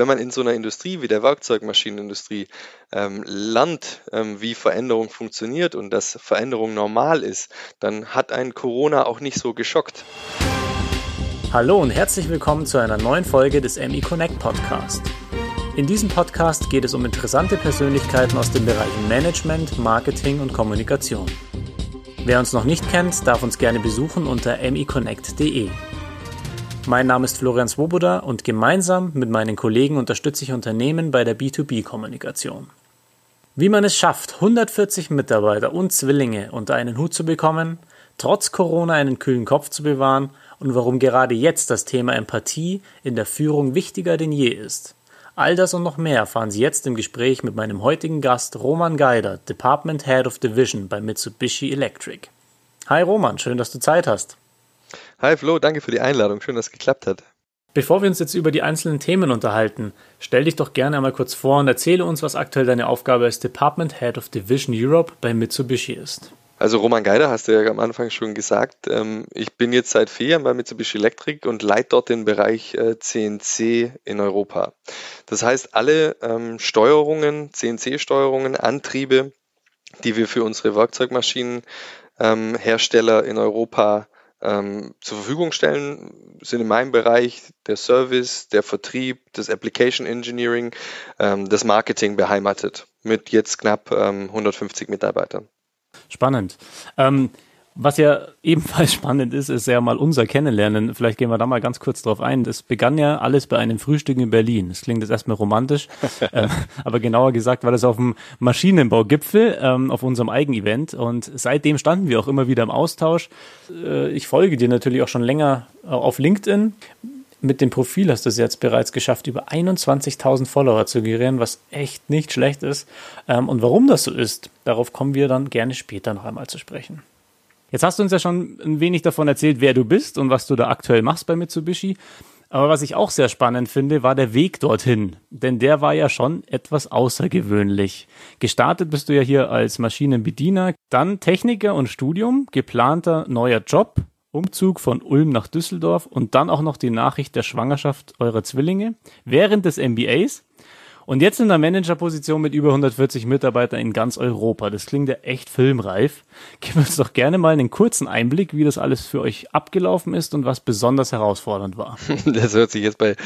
wenn man in so einer Industrie wie der Werkzeugmaschinenindustrie ähm, lernt, ähm, wie Veränderung funktioniert und dass Veränderung normal ist, dann hat ein Corona auch nicht so geschockt. Hallo und herzlich willkommen zu einer neuen Folge des ME Connect Podcast. In diesem Podcast geht es um interessante Persönlichkeiten aus den Bereichen Management, Marketing und Kommunikation. Wer uns noch nicht kennt, darf uns gerne besuchen unter meconnect.de. Mein Name ist Florian Swoboda und gemeinsam mit meinen Kollegen unterstütze ich Unternehmen bei der B2B-Kommunikation. Wie man es schafft, 140 Mitarbeiter und Zwillinge unter einen Hut zu bekommen, trotz Corona einen kühlen Kopf zu bewahren und warum gerade jetzt das Thema Empathie in der Führung wichtiger denn je ist. All das und noch mehr erfahren Sie jetzt im Gespräch mit meinem heutigen Gast Roman Geider, Department Head of Division bei Mitsubishi Electric. Hi Roman, schön, dass du Zeit hast. Hi Flo, danke für die Einladung. Schön, dass es geklappt hat. Bevor wir uns jetzt über die einzelnen Themen unterhalten, stell dich doch gerne einmal kurz vor und erzähle uns, was aktuell deine Aufgabe als Department Head of Division Europe bei Mitsubishi ist. Also Roman Geider hast du ja am Anfang schon gesagt. Ähm, ich bin jetzt seit vier Jahren bei Mitsubishi Electric und leite dort den Bereich CNC äh, in Europa. Das heißt, alle ähm, Steuerungen, CNC-Steuerungen, Antriebe, die wir für unsere Werkzeugmaschinenhersteller ähm, in Europa ähm, zur Verfügung stellen, sind in meinem Bereich der Service, der Vertrieb, das Application Engineering, ähm, das Marketing beheimatet mit jetzt knapp ähm, 150 Mitarbeitern. Spannend. Ähm, was ja ebenfalls spannend ist, ist ja mal unser Kennenlernen. Vielleicht gehen wir da mal ganz kurz drauf ein. Das begann ja alles bei einem Frühstück in Berlin. Das klingt jetzt erstmal romantisch, äh, aber genauer gesagt war das auf dem Maschinenbaugipfel, ähm, auf unserem Eigenevent. Und seitdem standen wir auch immer wieder im Austausch. Äh, ich folge dir natürlich auch schon länger auf LinkedIn. Mit dem Profil hast du es jetzt bereits geschafft, über 21.000 Follower zu generieren, was echt nicht schlecht ist. Ähm, und warum das so ist, darauf kommen wir dann gerne später noch einmal zu sprechen. Jetzt hast du uns ja schon ein wenig davon erzählt, wer du bist und was du da aktuell machst bei Mitsubishi. Aber was ich auch sehr spannend finde, war der Weg dorthin. Denn der war ja schon etwas außergewöhnlich. Gestartet bist du ja hier als Maschinenbediener, dann Techniker und Studium, geplanter neuer Job, Umzug von Ulm nach Düsseldorf und dann auch noch die Nachricht der Schwangerschaft eurer Zwillinge während des MBAs. Und jetzt in der Managerposition mit über 140 Mitarbeitern in ganz Europa. Das klingt ja echt filmreif. Gib uns doch gerne mal einen kurzen Einblick, wie das alles für euch abgelaufen ist und was besonders herausfordernd war. Das hört sich jetzt bei,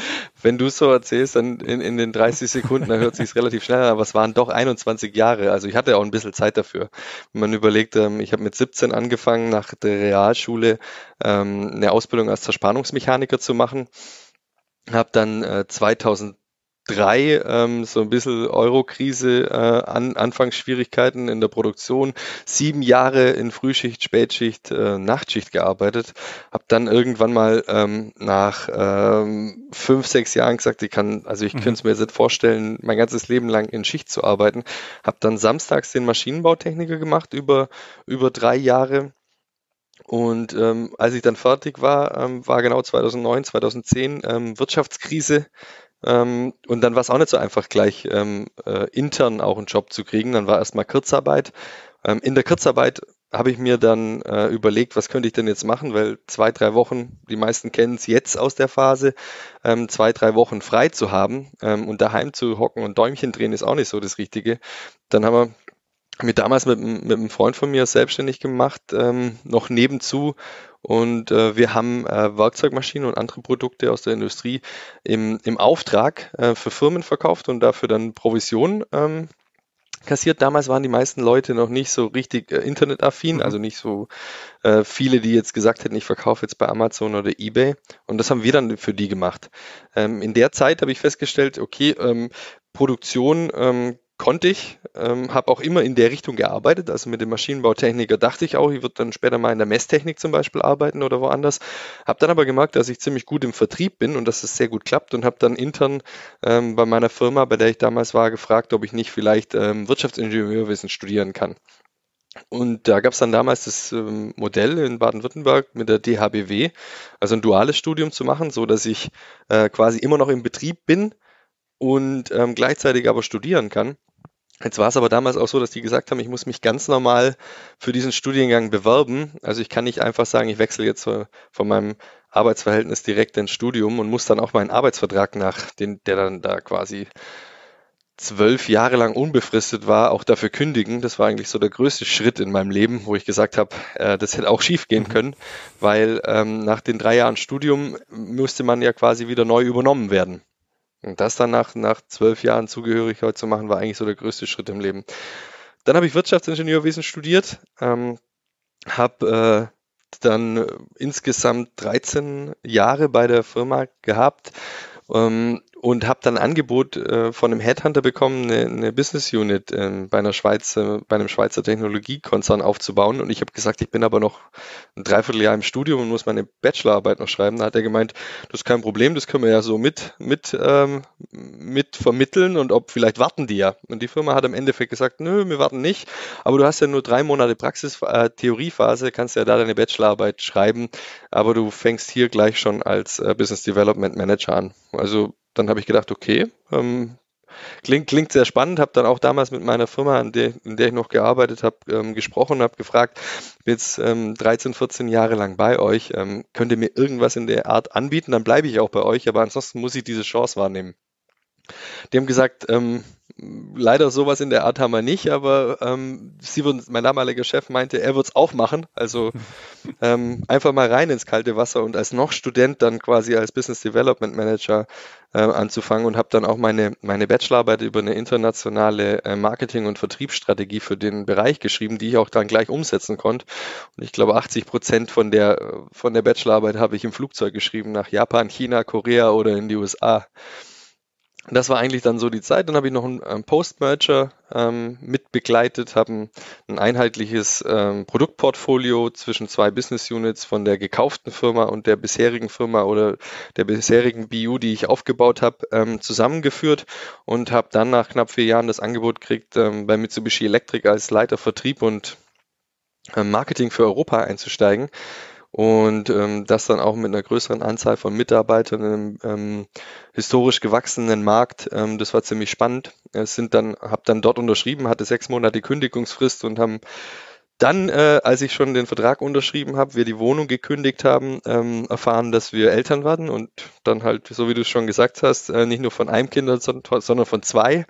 wenn du es so erzählst, dann in, in den 30 Sekunden, dann hört sich relativ schnell an, aber es waren doch 21 Jahre. Also ich hatte auch ein bisschen Zeit dafür. Wenn man überlegt, ähm, ich habe mit 17 angefangen, nach der Realschule ähm, eine Ausbildung als Zerspannungsmechaniker zu machen. Habe dann 2000 äh, drei ähm, so ein bisschen Euro-Krise, äh, an, Anfangsschwierigkeiten in der Produktion, sieben Jahre in Frühschicht, Spätschicht, äh, Nachtschicht gearbeitet, habe dann irgendwann mal ähm, nach ähm, fünf, sechs Jahren gesagt, ich kann, also ich mhm. könnte es mir jetzt nicht vorstellen, mein ganzes Leben lang in Schicht zu arbeiten, habe dann samstags den Maschinenbautechniker gemacht über über drei Jahre. Und ähm, als ich dann fertig war, ähm, war genau 2009, 2010 ähm, Wirtschaftskrise ähm, und dann war es auch nicht so einfach, gleich ähm, äh, intern auch einen Job zu kriegen. Dann war erstmal Kurzarbeit. Ähm, in der Kurzarbeit habe ich mir dann äh, überlegt, was könnte ich denn jetzt machen, weil zwei, drei Wochen, die meisten kennen es jetzt aus der Phase, ähm, zwei, drei Wochen frei zu haben ähm, und daheim zu hocken und Däumchen drehen ist auch nicht so das Richtige. Dann haben wir mir damals mit, mit einem Freund von mir selbstständig gemacht, ähm, noch nebenzu und äh, wir haben äh, Werkzeugmaschinen und andere Produkte aus der Industrie im, im Auftrag äh, für Firmen verkauft und dafür dann Provision ähm, kassiert. Damals waren die meisten Leute noch nicht so richtig äh, internetaffin, mhm. also nicht so äh, viele, die jetzt gesagt hätten, ich verkaufe jetzt bei Amazon oder eBay. Und das haben wir dann für die gemacht. Ähm, in der Zeit habe ich festgestellt, okay, ähm, Produktion ähm, konnte ich, ähm, habe auch immer in der Richtung gearbeitet. Also mit dem Maschinenbautechniker dachte ich auch, ich würde dann später mal in der Messtechnik zum Beispiel arbeiten oder woanders. Habe dann aber gemerkt, dass ich ziemlich gut im Vertrieb bin und dass es sehr gut klappt und habe dann intern ähm, bei meiner Firma, bei der ich damals war, gefragt, ob ich nicht vielleicht ähm, Wirtschaftsingenieurwissen studieren kann. Und da gab es dann damals das ähm, Modell in Baden-Württemberg mit der DHBW, also ein duales Studium zu machen, so dass ich äh, quasi immer noch im Betrieb bin und ähm, gleichzeitig aber studieren kann. Jetzt war es aber damals auch so, dass die gesagt haben, ich muss mich ganz normal für diesen Studiengang bewerben. Also ich kann nicht einfach sagen, ich wechsle jetzt von meinem Arbeitsverhältnis direkt ins Studium und muss dann auch meinen Arbeitsvertrag nach, den, der dann da quasi zwölf Jahre lang unbefristet war, auch dafür kündigen. Das war eigentlich so der größte Schritt in meinem Leben, wo ich gesagt habe, äh, das hätte auch schief gehen mhm. können, weil ähm, nach den drei Jahren Studium müsste man ja quasi wieder neu übernommen werden. Und das dann nach, nach zwölf Jahren Zugehörigkeit zu machen, war eigentlich so der größte Schritt im Leben. Dann habe ich Wirtschaftsingenieurwesen studiert, ähm, habe äh, dann insgesamt 13 Jahre bei der Firma gehabt, ähm, und habe dann ein Angebot äh, von einem Headhunter bekommen, eine, eine Business Unit ähm, bei einer Schweizer, bei einem Schweizer Technologiekonzern aufzubauen. Und ich habe gesagt, ich bin aber noch ein Dreivierteljahr im Studium und muss meine Bachelorarbeit noch schreiben. Da hat er gemeint, das ist kein Problem, das können wir ja so mit, mit, ähm, mit vermitteln und ob vielleicht warten die ja. Und die Firma hat im Endeffekt gesagt, nö, wir warten nicht, aber du hast ja nur drei Monate Praxis, äh, Theoriephase, kannst ja da deine Bachelorarbeit schreiben, aber du fängst hier gleich schon als äh, Business Development Manager an. Also dann habe ich gedacht, okay, ähm, klingt, klingt sehr spannend. Habe dann auch damals mit meiner Firma, in der, in der ich noch gearbeitet habe, ähm, gesprochen, habe gefragt, bin jetzt ähm, 13, 14 Jahre lang bei euch, ähm, könnt ihr mir irgendwas in der Art anbieten, dann bleibe ich auch bei euch, aber ansonsten muss ich diese Chance wahrnehmen. Die haben gesagt, ähm, leider sowas in der Art haben wir nicht, aber ähm, sie würden, mein damaliger Chef meinte, er wird es auch machen. Also ähm, einfach mal rein ins kalte Wasser und als noch Student dann quasi als Business Development Manager äh, anzufangen und habe dann auch meine, meine Bachelorarbeit über eine internationale äh, Marketing- und Vertriebsstrategie für den Bereich geschrieben, die ich auch dann gleich umsetzen konnte. Und ich glaube, 80 Prozent von der, von der Bachelorarbeit habe ich im Flugzeug geschrieben, nach Japan, China, Korea oder in die USA das war eigentlich dann so die Zeit. Dann habe ich noch einen, einen Post-Merger ähm, mit begleitet, habe ein, ein, einheitliches ähm, Produktportfolio zwischen zwei Business Units von der gekauften Firma und der bisherigen Firma oder der bisherigen BU, die ich aufgebaut habe, ähm, zusammengeführt und habe dann nach knapp vier Jahren das Angebot gekriegt, ähm, bei Mitsubishi Electric als Leiter Vertrieb und ähm, Marketing für Europa einzusteigen und ähm, das dann auch mit einer größeren Anzahl von Mitarbeitern im ähm, historisch gewachsenen Markt. Ähm, das war ziemlich spannend. Es sind dann, habe dann dort unterschrieben, hatte sechs Monate Kündigungsfrist und haben dann, äh, als ich schon den Vertrag unterschrieben habe, wir die Wohnung gekündigt haben, ähm, erfahren, dass wir Eltern werden und dann halt, so wie du schon gesagt hast, äh, nicht nur von einem Kind, sondern von zwei.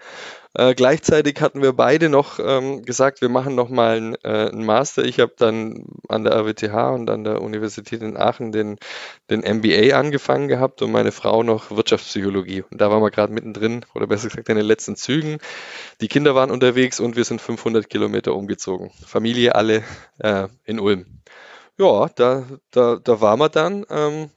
Äh, gleichzeitig hatten wir beide noch ähm, gesagt, wir machen noch mal einen, äh, Master. Ich habe dann an der RWTH und an der Universität in Aachen den, den MBA angefangen gehabt und meine Frau noch Wirtschaftspsychologie. Und da waren wir gerade mittendrin, oder besser gesagt in den letzten Zügen. Die Kinder waren unterwegs und wir sind 500 Kilometer umgezogen. Familie alle äh, in Ulm. Ja, da, da, da waren wir dann. Ähm,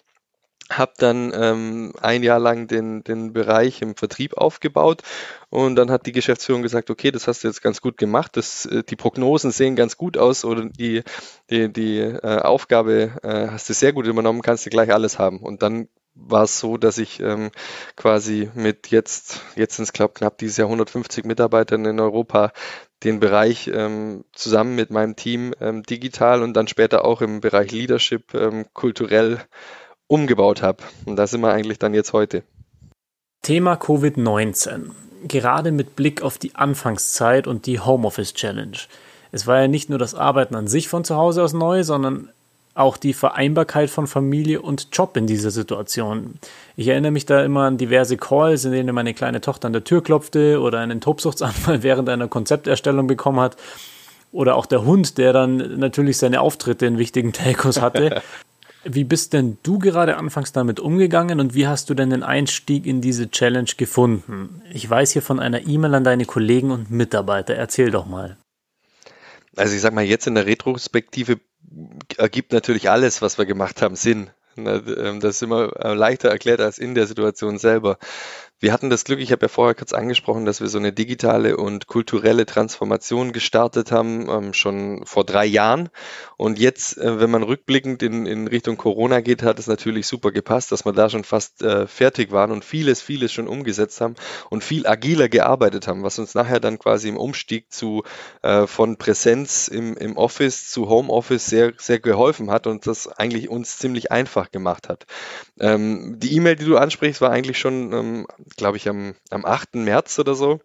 habe dann ähm, ein Jahr lang den, den Bereich im Vertrieb aufgebaut und dann hat die Geschäftsführung gesagt, okay, das hast du jetzt ganz gut gemacht, das, äh, die Prognosen sehen ganz gut aus oder die, die, die äh, Aufgabe äh, hast du sehr gut übernommen, kannst du gleich alles haben. Und dann war es so, dass ich ähm, quasi mit jetzt, jetzt sind es glaube knapp dieses Jahr 150 Mitarbeitern in Europa den Bereich ähm, zusammen mit meinem Team ähm, digital und dann später auch im Bereich Leadership ähm, kulturell umgebaut habe. Und da sind wir eigentlich dann jetzt heute. Thema Covid-19. Gerade mit Blick auf die Anfangszeit und die Homeoffice Challenge. Es war ja nicht nur das Arbeiten an sich von zu Hause aus neu, sondern auch die Vereinbarkeit von Familie und Job in dieser Situation. Ich erinnere mich da immer an diverse Calls, in denen meine kleine Tochter an der Tür klopfte oder einen Tobsuchtsanfall während einer Konzepterstellung bekommen hat. Oder auch der Hund, der dann natürlich seine Auftritte in wichtigen Telcos hatte. Wie bist denn du gerade anfangs damit umgegangen und wie hast du denn den Einstieg in diese Challenge gefunden? Ich weiß hier von einer E-Mail an deine Kollegen und Mitarbeiter. Erzähl doch mal. Also ich sag mal, jetzt in der Retrospektive ergibt natürlich alles, was wir gemacht haben, Sinn. Ähm, das ist immer äh, leichter erklärt als in der Situation selber. Wir hatten das Glück, ich habe ja vorher kurz angesprochen, dass wir so eine digitale und kulturelle Transformation gestartet haben, ähm, schon vor drei Jahren. Und jetzt, äh, wenn man rückblickend in, in Richtung Corona geht, hat es natürlich super gepasst, dass wir da schon fast äh, fertig waren und vieles, vieles schon umgesetzt haben und viel agiler gearbeitet haben, was uns nachher dann quasi im Umstieg zu äh, von Präsenz im, im Office zu Homeoffice sehr, sehr geholfen hat und das eigentlich uns ziemlich einfach gemacht hat. Ähm, die E-Mail, die du ansprichst, war eigentlich schon ähm, glaube ich, am, am 8. März oder so.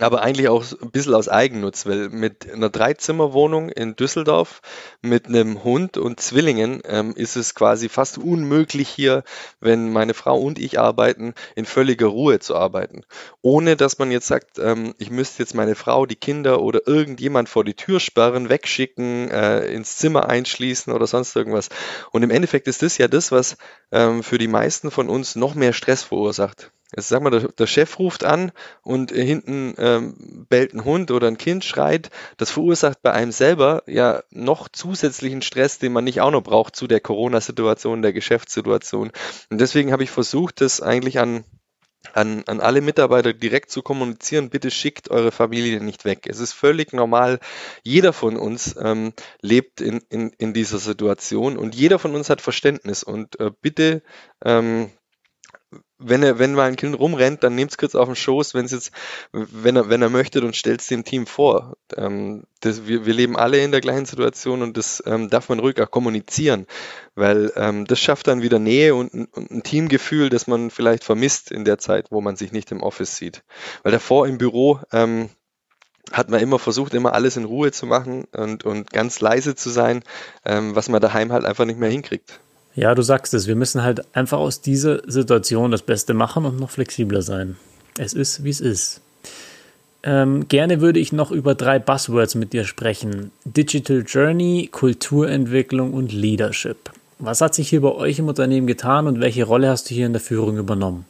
aber eigentlich auch ein bisschen aus Eigennutz, weil mit einer Dreizimmerwohnung in Düsseldorf mit einem Hund und Zwillingen ähm, ist es quasi fast unmöglich hier, wenn meine Frau und ich arbeiten, in völliger Ruhe zu arbeiten. Ohne dass man jetzt sagt, ähm, ich müsste jetzt meine Frau, die Kinder oder irgendjemand vor die Tür sperren, wegschicken, äh, ins Zimmer einschließen oder sonst irgendwas. Und im Endeffekt ist das ja das, was ähm, für die meisten von uns noch mehr Stress verursacht. Jetzt sag mal, der, der Chef ruft an und äh, hinten ähm, bellt ein Hund oder ein Kind schreit. Das verursacht bei einem selber ja noch zusätzlichen Stress, den man nicht auch noch braucht zu der Corona-Situation, der Geschäftssituation. Und deswegen habe ich versucht, das eigentlich an an, an alle Mitarbeiter direkt zu kommunizieren, bitte schickt eure Familie nicht weg. Es ist völlig normal. Jeder von uns ähm, lebt in, in, in dieser Situation und jeder von uns hat Verständnis. Und äh, bitte ähm, wenn er, wenn mal ein Kind rumrennt, dann nehmt es kurz auf den Schoß, wenn es jetzt, wenn er, wenn er möchte, und stellt es dem Team vor. Ähm, das, wir, wir leben alle in der gleichen Situation und das ähm, darf man ruhig auch kommunizieren, weil ähm, das schafft dann wieder Nähe und, und, ein Teamgefühl, das man vielleicht vermisst in der Zeit, wo man sich nicht im Office sieht. Weil davor im Büro ähm, hat man immer versucht, immer alles in Ruhe zu machen und, und ganz leise zu sein, ähm, was man daheim halt einfach nicht mehr hinkriegt. Ja, du sagst es, wir müssen halt einfach aus dieser Situation das Beste machen und noch flexibler sein. Es ist, wie es ist. Ähm, gerne würde ich noch über drei Buzzwords mit dir sprechen. Digital Journey, Kulturentwicklung und Leadership. Was hat sich hier bei euch im Unternehmen getan und welche Rolle hast du hier in der Führung übernommen?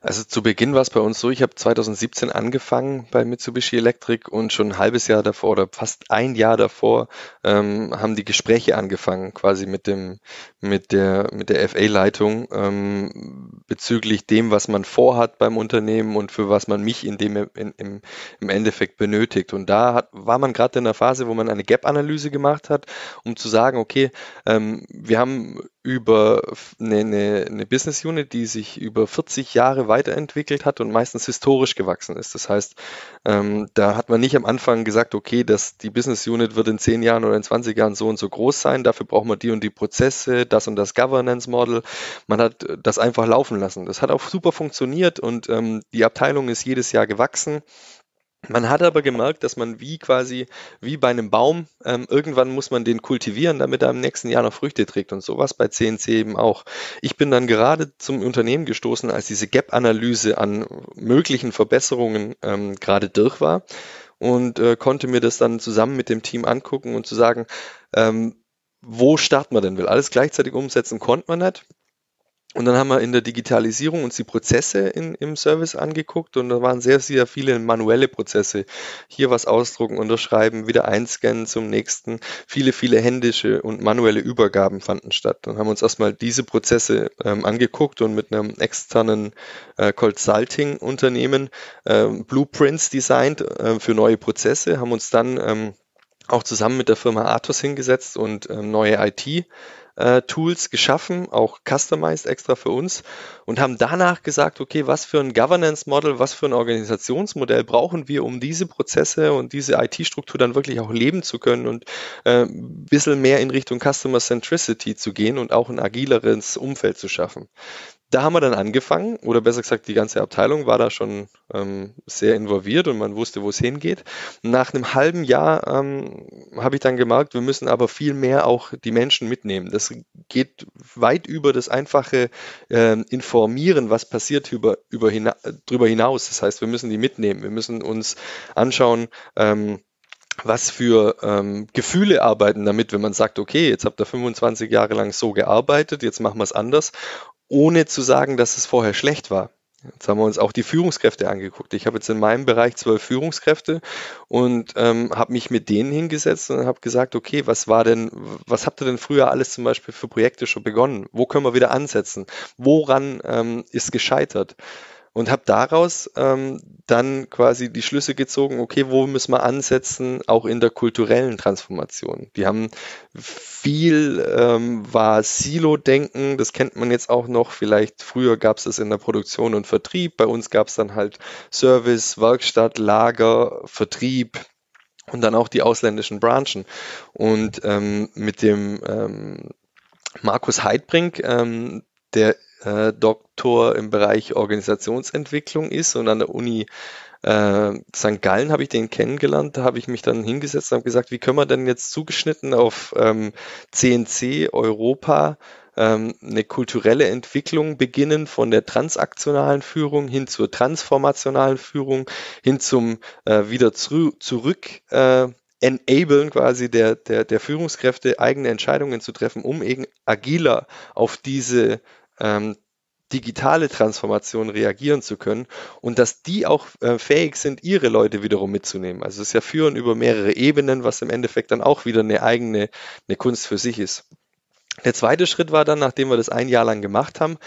Also zu Beginn war es bei uns so, ich habe 2017 angefangen bei Mitsubishi Electric und schon ein halbes Jahr davor oder fast ein Jahr davor ähm, haben die Gespräche angefangen, quasi mit dem, mit der, mit der FA-Leitung ähm, bezüglich dem, was man vorhat beim Unternehmen und für was man mich in dem in, im, im Endeffekt benötigt. Und da hat, war man gerade in der Phase, wo man eine Gap-Analyse gemacht hat, um zu sagen, okay, ähm, wir haben über eine, eine, eine Business Unit, die sich über 40 Jahre weiterentwickelt hat und meistens historisch gewachsen ist. Das heißt, ähm, da hat man nicht am Anfang gesagt, okay, dass die Business Unit wird in 10 Jahren oder in 20 Jahren so und so groß sein, dafür braucht man die und die Prozesse, das und das Governance Model. Man hat das einfach laufen lassen. Das hat auch super funktioniert und ähm, die Abteilung ist jedes Jahr gewachsen. Man hat aber gemerkt, dass man wie quasi, wie bei einem Baum, ähm, irgendwann muss man den kultivieren, damit er im nächsten Jahr noch Früchte trägt und sowas bei CNC eben auch. Ich bin dann gerade zum Unternehmen gestoßen, als diese Gap-Analyse an möglichen Verbesserungen ähm, gerade durch war und äh, konnte mir das dann zusammen mit dem Team angucken und zu sagen, ähm, wo starten wir denn? Will alles gleichzeitig umsetzen konnte man nicht. Und dann haben wir in der Digitalisierung uns die Prozesse in, im Service angeguckt und da waren sehr, sehr viele manuelle Prozesse. Hier was ausdrucken, unterschreiben, wieder einscannen zum nächsten. Viele, viele händische und manuelle Übergaben fanden statt. Dann haben wir uns erstmal diese Prozesse ähm, angeguckt und mit einem externen äh, Consulting-Unternehmen äh, Blueprints designt äh, für neue Prozesse, haben uns dann ähm, auch zusammen mit der Firma Atos hingesetzt und ähm, neue IT äh, Tools geschaffen, auch customized extra für uns und haben danach gesagt, okay, was für ein Governance Model, was für ein Organisationsmodell brauchen wir, um diese Prozesse und diese IT-Struktur dann wirklich auch leben zu können und äh, ein bisschen mehr in Richtung Customer Centricity zu gehen und auch ein agileres Umfeld zu schaffen da haben wir dann angefangen, oder besser gesagt, die ganze Abteilung war da schon ähm, sehr involviert und man wusste, wo es hingeht. Nach einem halben Jahr ähm, habe ich dann gemerkt, wir müssen aber viel mehr auch die Menschen mitnehmen. Das geht weit über das einfache äh, Informieren, was passiert über, über hina drüber hinaus. Das heißt, wir müssen die mitnehmen. Wir müssen uns anschauen, ähm, was für ähm, Gefühle arbeiten damit, wenn man sagt, okay, jetzt habt ihr 25 Jahre lang so gearbeitet, jetzt machen wir es anders ohne zu sagen, dass es vorher schlecht war. Jetzt haben wir uns auch die Führungskräfte angeguckt. Ich habe jetzt in meinem Bereich zwölf Führungskräfte und ähm, habe mich mit denen hingesetzt und habe gesagt, okay, was war denn, was habt ihr denn früher alles zum Beispiel für Projekte schon begonnen? Wo können wir wieder ansetzen? Woran ähm, ist gescheitert? Und habe daraus ähm, dann quasi die Schlüsse gezogen, okay, wo müssen wir ansetzen, auch in der kulturellen Transformation. Die haben viel, ähm, war Silo-Denken, das kennt man jetzt auch noch, vielleicht früher gab es das in der Produktion und Vertrieb, bei uns gab es dann halt Service, Werkstatt, Lager, Vertrieb, und dann auch die ausländischen Branchen. Und ähm, mit dem ähm, Markus Heidbrink, ähm, der äh, Doktor im Bereich Organisationsentwicklung ist und an der Uni äh, St. Gallen habe ich den kennengelernt, da habe ich mich dann hingesetzt und habe gesagt, wie können wir denn jetzt zugeschnitten auf ähm, CNC Europa ähm, eine kulturelle Entwicklung beginnen von der transaktionalen Führung hin zur transformationalen Führung, hin zum äh, wieder zu, zurück äh, enablen quasi der, der, der Führungskräfte eigene Entscheidungen zu treffen, um eben agiler auf diese ähm, digitale Transformation reagieren zu können und dass die auch äh, fähig sind, ihre Leute wiederum mitzunehmen. Also es ist ja Führen über mehrere Ebenen, was im Endeffekt dann auch wieder eine eigene eine Kunst für sich ist. Der zweite Schritt war dann, nachdem wir das ein Jahr lang gemacht haben,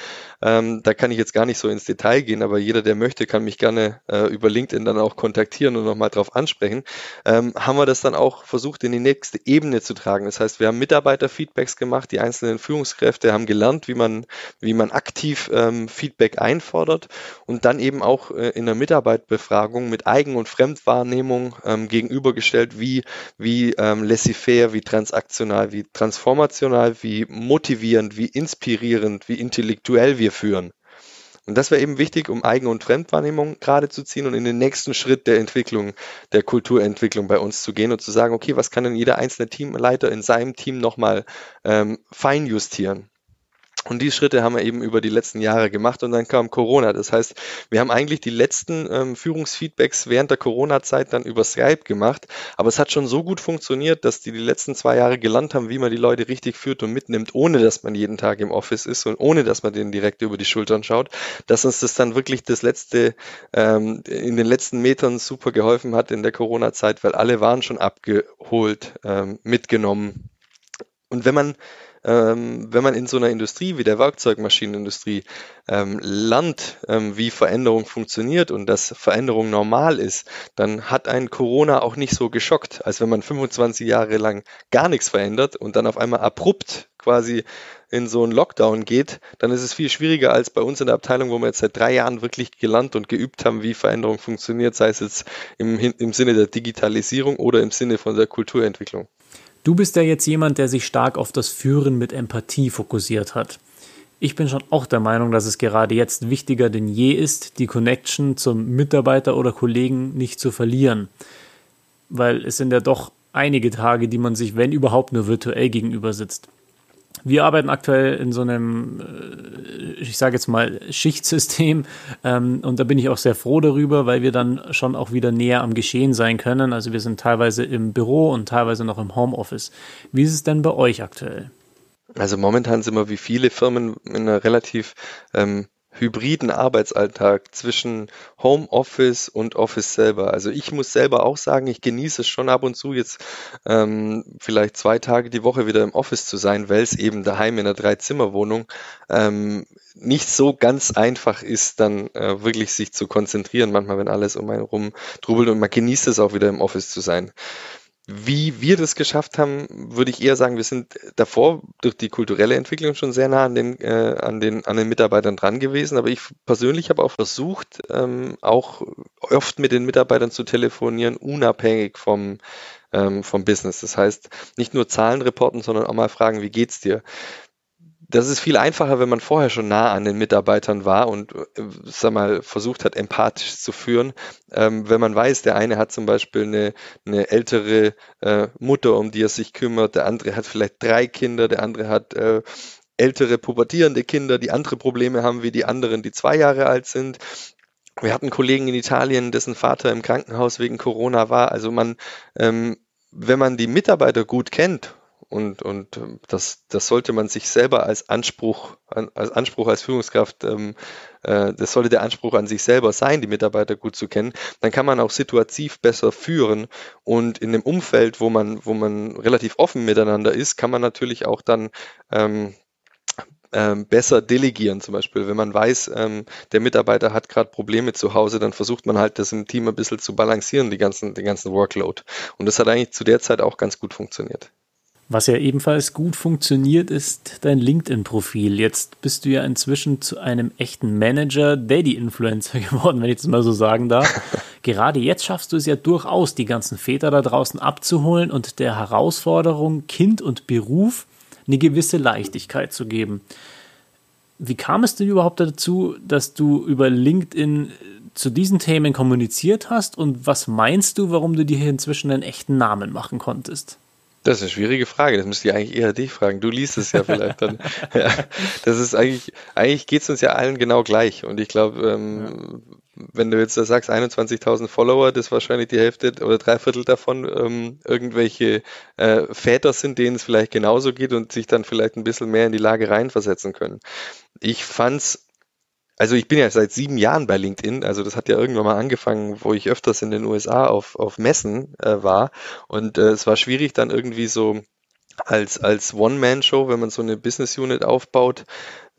ähm, da kann ich jetzt gar nicht so ins Detail gehen, aber jeder, der möchte, kann mich gerne äh, über LinkedIn dann auch kontaktieren und nochmal drauf ansprechen, ähm, haben wir das dann auch versucht, in die nächste Ebene zu tragen. Das heißt, wir haben Mitarbeiterfeedbacks gemacht, die einzelnen Führungskräfte haben gelernt, wie man, wie man aktiv ähm, Feedback einfordert und dann eben auch äh, in der Mitarbeitbefragung mit Eigen- und Fremdwahrnehmung ähm, gegenübergestellt, wie, wie ähm, laissez-faire, wie transaktional, wie transformational, wie motivierend, wie inspirierend, wie intellektuell wir führen. Und das wäre eben wichtig, um Eigen- und Fremdwahrnehmung gerade zu ziehen und in den nächsten Schritt der Entwicklung, der Kulturentwicklung bei uns zu gehen und zu sagen, okay, was kann denn jeder einzelne Teamleiter in seinem Team nochmal ähm, feinjustieren? Und die Schritte haben wir eben über die letzten Jahre gemacht und dann kam Corona. Das heißt, wir haben eigentlich die letzten ähm, Führungsfeedbacks während der Corona-Zeit dann über Skype gemacht. Aber es hat schon so gut funktioniert, dass die die letzten zwei Jahre gelernt haben, wie man die Leute richtig führt und mitnimmt, ohne dass man jeden Tag im Office ist und ohne dass man denen direkt über die Schultern schaut, dass uns das dann wirklich das letzte, ähm, in den letzten Metern super geholfen hat in der Corona-Zeit, weil alle waren schon abgeholt, ähm, mitgenommen. Und wenn man ähm, wenn man in so einer Industrie wie der Werkzeugmaschinenindustrie ähm, lernt, ähm, wie Veränderung funktioniert und dass Veränderung normal ist, dann hat ein Corona auch nicht so geschockt, als wenn man 25 Jahre lang gar nichts verändert und dann auf einmal abrupt quasi in so einen Lockdown geht, dann ist es viel schwieriger als bei uns in der Abteilung, wo wir jetzt seit drei Jahren wirklich gelernt und geübt haben, wie Veränderung funktioniert, sei es jetzt im, im Sinne der Digitalisierung oder im Sinne von der Kulturentwicklung. Du bist ja jetzt jemand, der sich stark auf das Führen mit Empathie fokussiert hat. Ich bin schon auch der Meinung, dass es gerade jetzt wichtiger denn je ist, die Connection zum Mitarbeiter oder Kollegen nicht zu verlieren. Weil es sind ja doch einige Tage, die man sich, wenn überhaupt, nur virtuell gegenüber sitzt. Wir arbeiten aktuell in so einem, äh, ich sage jetzt mal, Schichtsystem ähm, und da bin ich auch sehr froh darüber, weil wir dann schon auch wieder näher am Geschehen sein können. Also wir sind teilweise im Büro und teilweise noch im Homeoffice. Wie ist es denn bei euch aktuell? Also momentan sind wir wie viele Firmen in einer relativ ähm, hybriden Arbeitsalltag zwischen Homeoffice und Office selber. Also ich muss selber auch sagen, ich genieße es schon ab und zu jetzt ähm, vielleicht zwei Tage die Woche wieder im Office zu sein, weil es eben daheim in einer Dreizimmerwohnung ähm, nicht so ganz einfach ist, dann äh, wirklich sich zu konzentrieren, manchmal wenn alles um einen rum trubelt und man genießt es auch wieder im Office zu sein. Wie wir das geschafft haben, würde ich eher sagen, wir sind davor durch die kulturelle Entwicklung schon sehr nah an den, äh, an den, an den Mitarbeitern dran gewesen. Aber ich persönlich habe auch versucht, ähm, auch oft mit den Mitarbeitern zu telefonieren, unabhängig vom, ähm, vom Business. Das heißt, nicht nur Zahlen reporten, sondern auch mal fragen, wie geht's dir? Das ist viel einfacher, wenn man vorher schon nah an den Mitarbeitern war und äh, sag mal, versucht hat, empathisch zu führen. Ähm, wenn man weiß, der eine hat zum Beispiel eine, eine ältere äh, Mutter, um die er sich kümmert, der andere hat vielleicht drei Kinder, der andere hat äh, ältere pubertierende Kinder, die andere Probleme haben wie die anderen, die zwei Jahre alt sind. Wir hatten Kollegen in Italien, dessen Vater im Krankenhaus wegen Corona war. Also man, ähm, wenn man die Mitarbeiter gut kennt und, und ähm, das, das sollte man sich selber als Anspruch, als Anspruch als Führungskraft, ähm, äh, das sollte der Anspruch an sich selber sein, die Mitarbeiter gut zu kennen. Dann kann man auch situativ besser führen und in dem Umfeld, wo man, wo man relativ offen miteinander ist, kann man natürlich auch dann ähm, ähm, besser delegieren. Zum Beispiel, wenn man weiß, ähm, der Mitarbeiter hat gerade Probleme zu Hause, dann versucht man halt, das im Team ein bisschen zu balancieren, die ganzen, den ganzen Workload. Und das hat eigentlich zu der Zeit auch ganz gut funktioniert. Was ja ebenfalls gut funktioniert, ist dein LinkedIn-Profil. Jetzt bist du ja inzwischen zu einem echten Manager, Daddy-Influencer geworden, wenn ich das mal so sagen darf. Gerade jetzt schaffst du es ja durchaus, die ganzen Väter da draußen abzuholen und der Herausforderung Kind und Beruf eine gewisse Leichtigkeit zu geben. wie kam es denn überhaupt dazu, dass du über LinkedIn zu diesen Themen kommuniziert hast und was meinst du, warum du dir hier inzwischen einen echten Namen machen konntest? Das ist eine schwierige Frage. Das müsste ich eigentlich eher dich fragen. Du liest es ja vielleicht dann. ja, das ist eigentlich, eigentlich geht es uns ja allen genau gleich. Und ich glaube, ähm, ja. wenn du jetzt da sagst, 21.000 Follower, das wahrscheinlich die Hälfte oder drei Viertel davon ähm, irgendwelche äh, Väter sind, denen es vielleicht genauso geht und sich dann vielleicht ein bisschen mehr in die Lage reinversetzen können. Ich fand's also ich bin ja seit sieben Jahren bei LinkedIn, also das hat ja irgendwann mal angefangen, wo ich öfters in den USA auf, auf Messen äh, war und äh, es war schwierig dann irgendwie so als, als One-Man-Show, wenn man so eine Business-Unit aufbaut,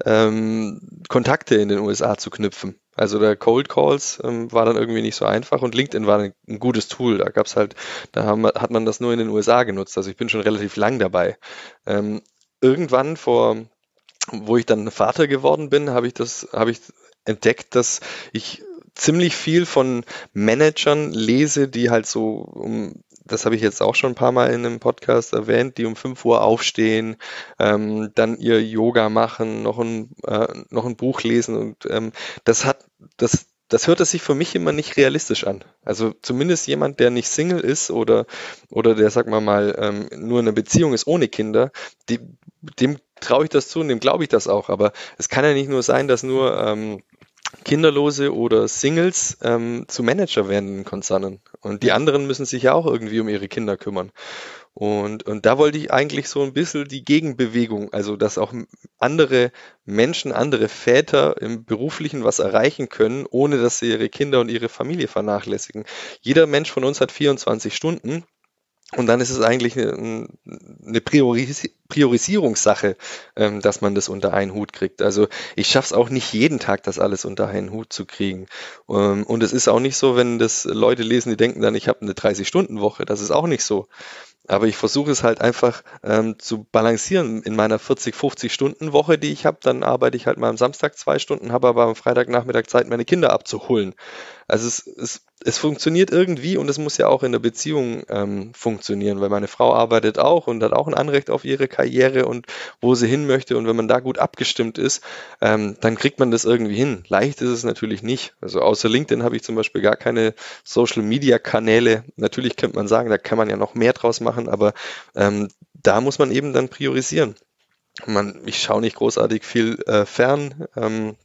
ähm, Kontakte in den USA zu knüpfen. Also der Cold Calls ähm, war dann irgendwie nicht so einfach und LinkedIn war ein, ein gutes Tool. Da gab's halt, da haben, hat man das nur in den USA genutzt. Also ich bin schon relativ lang dabei. Ähm, irgendwann vor wo ich dann Vater geworden bin, habe ich das, habe ich entdeckt, dass ich ziemlich viel von Managern lese, die halt so um das habe ich jetzt auch schon ein paar Mal in einem Podcast erwähnt, die um 5 Uhr aufstehen, ähm, dann ihr Yoga machen, noch ein, äh, noch ein Buch lesen und ähm, das hat, das, das hört sich für mich immer nicht realistisch an. Also zumindest jemand, der nicht Single ist oder, oder der, sag mal mal, ähm, nur in einer Beziehung ist ohne Kinder, die, dem traue ich das zu und dem glaube ich das auch. Aber es kann ja nicht nur sein, dass nur ähm, Kinderlose oder Singles ähm, zu Manager werden in Konzernen. Und die anderen müssen sich ja auch irgendwie um ihre Kinder kümmern. Und, und da wollte ich eigentlich so ein bisschen die Gegenbewegung, also dass auch andere Menschen, andere Väter im Beruflichen was erreichen können, ohne dass sie ihre Kinder und ihre Familie vernachlässigen. Jeder Mensch von uns hat 24 Stunden und dann ist es eigentlich eine, eine Prioris Priorisierungssache, ähm, dass man das unter einen Hut kriegt. Also ich schaffe es auch nicht jeden Tag, das alles unter einen Hut zu kriegen. Ähm, und es ist auch nicht so, wenn das Leute lesen, die denken dann, ich habe eine 30-Stunden-Woche. Das ist auch nicht so. Aber ich versuche es halt einfach ähm, zu balancieren in meiner 40, 50 Stunden Woche, die ich habe. Dann arbeite ich halt mal am Samstag zwei Stunden, habe aber am Freitagnachmittag Zeit, meine Kinder abzuholen. Also es, es, es funktioniert irgendwie und es muss ja auch in der Beziehung ähm, funktionieren, weil meine Frau arbeitet auch und hat auch ein Anrecht auf ihre Karriere und wo sie hin möchte. Und wenn man da gut abgestimmt ist, ähm, dann kriegt man das irgendwie hin. Leicht ist es natürlich nicht. Also außer LinkedIn habe ich zum Beispiel gar keine Social-Media-Kanäle. Natürlich könnte man sagen, da kann man ja noch mehr draus machen, aber ähm, da muss man eben dann priorisieren. Man, ich schaue nicht großartig viel äh, fern. Ähm,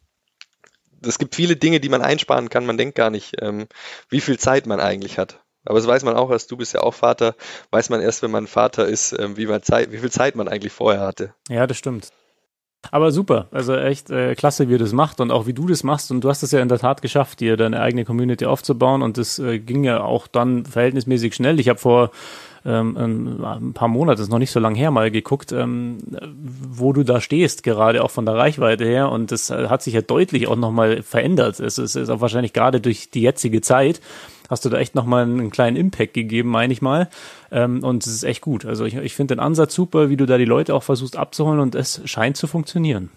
es gibt viele Dinge, die man einsparen kann. Man denkt gar nicht, ähm, wie viel Zeit man eigentlich hat. Aber das weiß man auch, als du bist ja auch Vater, weiß man erst, wenn man Vater ist, ähm, wie, man Zeit, wie viel Zeit man eigentlich vorher hatte. Ja, das stimmt. Aber super, also echt äh, klasse, wie ihr das macht und auch wie du das machst. Und du hast es ja in der Tat geschafft, dir deine eigene Community aufzubauen. Und das äh, ging ja auch dann verhältnismäßig schnell. Ich habe vor ähm, ein paar Monate, ist noch nicht so lange her, mal geguckt, ähm, wo du da stehst, gerade auch von der Reichweite her. Und das äh, hat sich ja deutlich auch nochmal verändert. Es ist, ist auch wahrscheinlich gerade durch die jetzige Zeit hast du da echt nochmal einen kleinen Impact gegeben, meine ich mal. Ähm, und es ist echt gut. Also ich, ich finde den Ansatz super, wie du da die Leute auch versuchst abzuholen und es scheint zu funktionieren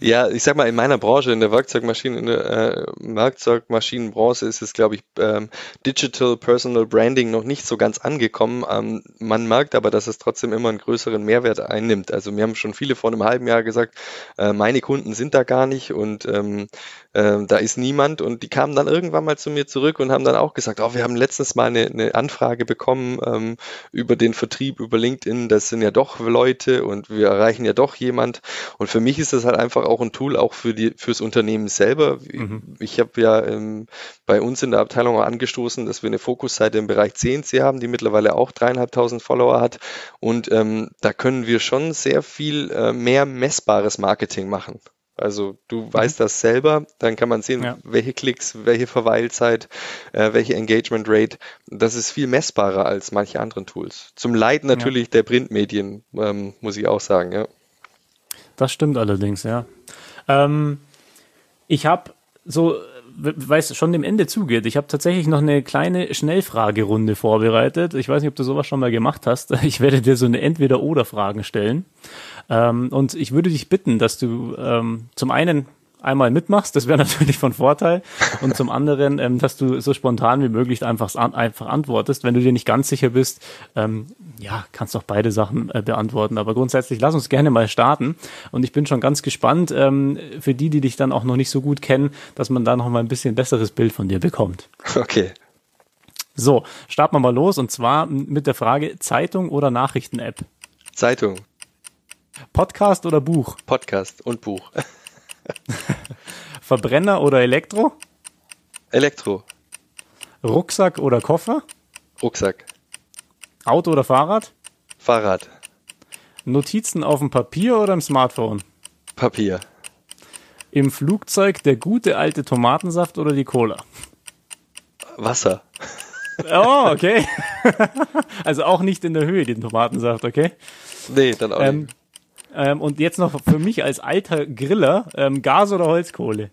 ja, ich sag mal, in meiner Branche, in der Werkzeugmaschinen, in der äh, Werkzeugmaschinenbranche ist es, glaube ich, ähm, Digital Personal Branding noch nicht so ganz angekommen. Ähm, man merkt aber, dass es trotzdem immer einen größeren Mehrwert einnimmt. Also mir haben schon viele vor einem halben Jahr gesagt, äh, meine Kunden sind da gar nicht und ähm, äh, da ist niemand. Und die kamen dann irgendwann mal zu mir zurück und haben dann auch gesagt, oh, wir haben letztens mal eine, eine Anfrage bekommen ähm, über den Vertrieb, über LinkedIn. Das sind ja doch Leute und wir erreichen ja doch jemand. Und für mich mich ist das halt einfach auch ein Tool auch für die fürs Unternehmen selber. Mhm. Ich habe ja ähm, bei uns in der Abteilung angestoßen, dass wir eine Fokusseite im Bereich CNC haben, die mittlerweile auch dreieinhalbtausend Follower hat. Und ähm, da können wir schon sehr viel äh, mehr messbares Marketing machen. Also du mhm. weißt das selber, dann kann man sehen, ja. welche Klicks, welche Verweilzeit, äh, welche Engagement Rate. Das ist viel messbarer als manche anderen Tools. Zum Leid natürlich ja. der Printmedien, ähm, muss ich auch sagen, ja. Das stimmt allerdings, ja. Ähm, ich habe so, weil es schon dem Ende zugeht, ich habe tatsächlich noch eine kleine Schnellfragerunde vorbereitet. Ich weiß nicht, ob du sowas schon mal gemacht hast. Ich werde dir so eine Entweder-Oder-Fragen stellen. Ähm, und ich würde dich bitten, dass du ähm, zum einen einmal mitmachst, das wäre natürlich von Vorteil. Und zum anderen, ähm, dass du so spontan wie möglich einfach, einfach antwortest. Wenn du dir nicht ganz sicher bist, ähm, ja, kannst doch beide Sachen äh, beantworten. Aber grundsätzlich, lass uns gerne mal starten. Und ich bin schon ganz gespannt, ähm, für die, die dich dann auch noch nicht so gut kennen, dass man da noch mal ein bisschen besseres Bild von dir bekommt. Okay. So, starten wir mal los. Und zwar mit der Frage Zeitung oder Nachrichten-App? Zeitung. Podcast oder Buch? Podcast und Buch. Verbrenner oder Elektro? Elektro. Rucksack oder Koffer? Rucksack. Auto oder Fahrrad? Fahrrad. Notizen auf dem Papier oder im Smartphone? Papier. Im Flugzeug der gute alte Tomatensaft oder die Cola? Wasser. Oh, okay. also auch nicht in der Höhe, den Tomatensaft, okay? Nee, dann auch Ähm, nicht. Ähm, und jetzt noch für mich als alter Griller, ähm, Gas oder Holzkohle?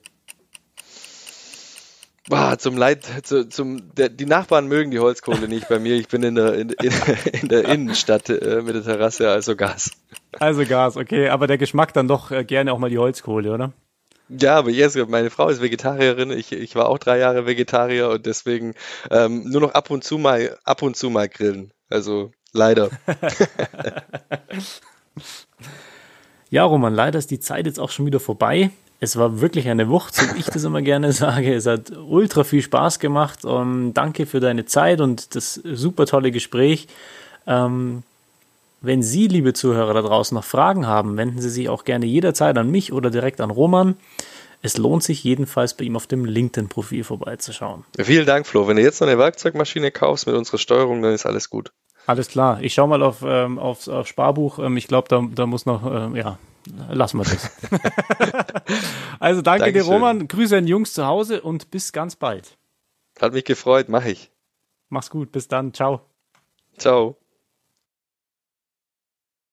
Boah, zum Leid, zu, zum, der, die Nachbarn mögen die Holzkohle nicht bei mir. Ich bin in der, in, in, in der Innenstadt äh, mit der Terrasse, also Gas. Also Gas, okay, aber der Geschmack dann doch äh, gerne auch mal die Holzkohle, oder? Ja, aber jetzt, meine Frau ist Vegetarierin, ich, ich war auch drei Jahre Vegetarier und deswegen ähm, nur noch ab und zu mal, ab und zu mal grillen. Also leider. Ja, Roman, leider ist die Zeit jetzt auch schon wieder vorbei. Es war wirklich eine Wucht, so wie ich das immer gerne sage. Es hat ultra viel Spaß gemacht. Um, danke für deine Zeit und das super tolle Gespräch. Ähm, wenn Sie, liebe Zuhörer da draußen, noch Fragen haben, wenden Sie sich auch gerne jederzeit an mich oder direkt an Roman. Es lohnt sich jedenfalls bei ihm auf dem LinkedIn-Profil vorbeizuschauen. Vielen Dank, Flo. Wenn du jetzt noch eine Werkzeugmaschine kaufst mit unserer Steuerung, dann ist alles gut. Alles klar. Ich schaue mal auf, ähm, aufs, auf Sparbuch. Ähm, ich glaube, da, da muss noch, ähm, ja, lassen wir das. also danke dir, Dankeschön. Roman. Grüße an Jungs zu Hause und bis ganz bald. Hat mich gefreut, mach ich. Mach's gut. Bis dann. Ciao. Ciao.